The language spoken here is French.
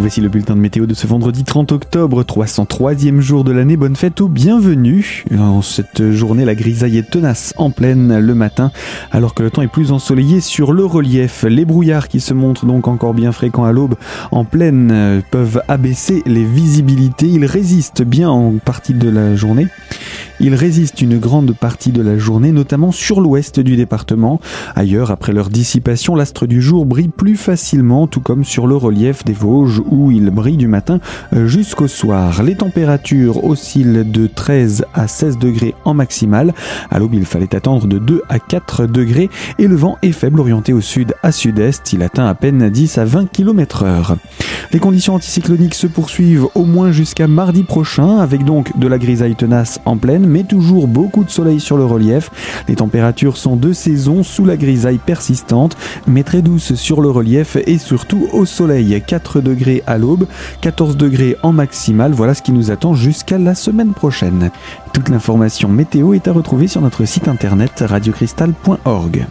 Voici le bulletin de météo de ce vendredi 30 octobre, 303e jour de l'année. Bonne fête ou bienvenue. En cette journée, la grisaille est tenace en pleine le matin, alors que le temps est plus ensoleillé sur le relief. Les brouillards qui se montrent donc encore bien fréquents à l'aube en pleine peuvent abaisser les visibilités. Ils résistent bien en partie de la journée. Ils résistent une grande partie de la journée, notamment sur l'ouest du département. Ailleurs, après leur dissipation, l'astre du jour brille plus facilement, tout comme sur le relief des Vosges où il brille du matin jusqu'au soir. Les températures oscillent de 13 à 16 degrés en maximal. À l'aube, il fallait attendre de 2 à 4 degrés et le vent est faible orienté au sud à sud-est. Il atteint à peine 10 à 20 km heure. Les conditions anticycloniques se poursuivent au moins jusqu'à mardi prochain avec donc de la grisaille tenace en pleine mais toujours beaucoup de soleil sur le relief. Les températures sont de saison sous la grisaille persistante, mais très douces sur le relief et surtout au soleil. 4 degrés à l'aube, 14 degrés en maximal. Voilà ce qui nous attend jusqu'à la semaine prochaine. Toute l'information météo est à retrouver sur notre site internet radiocristal.org.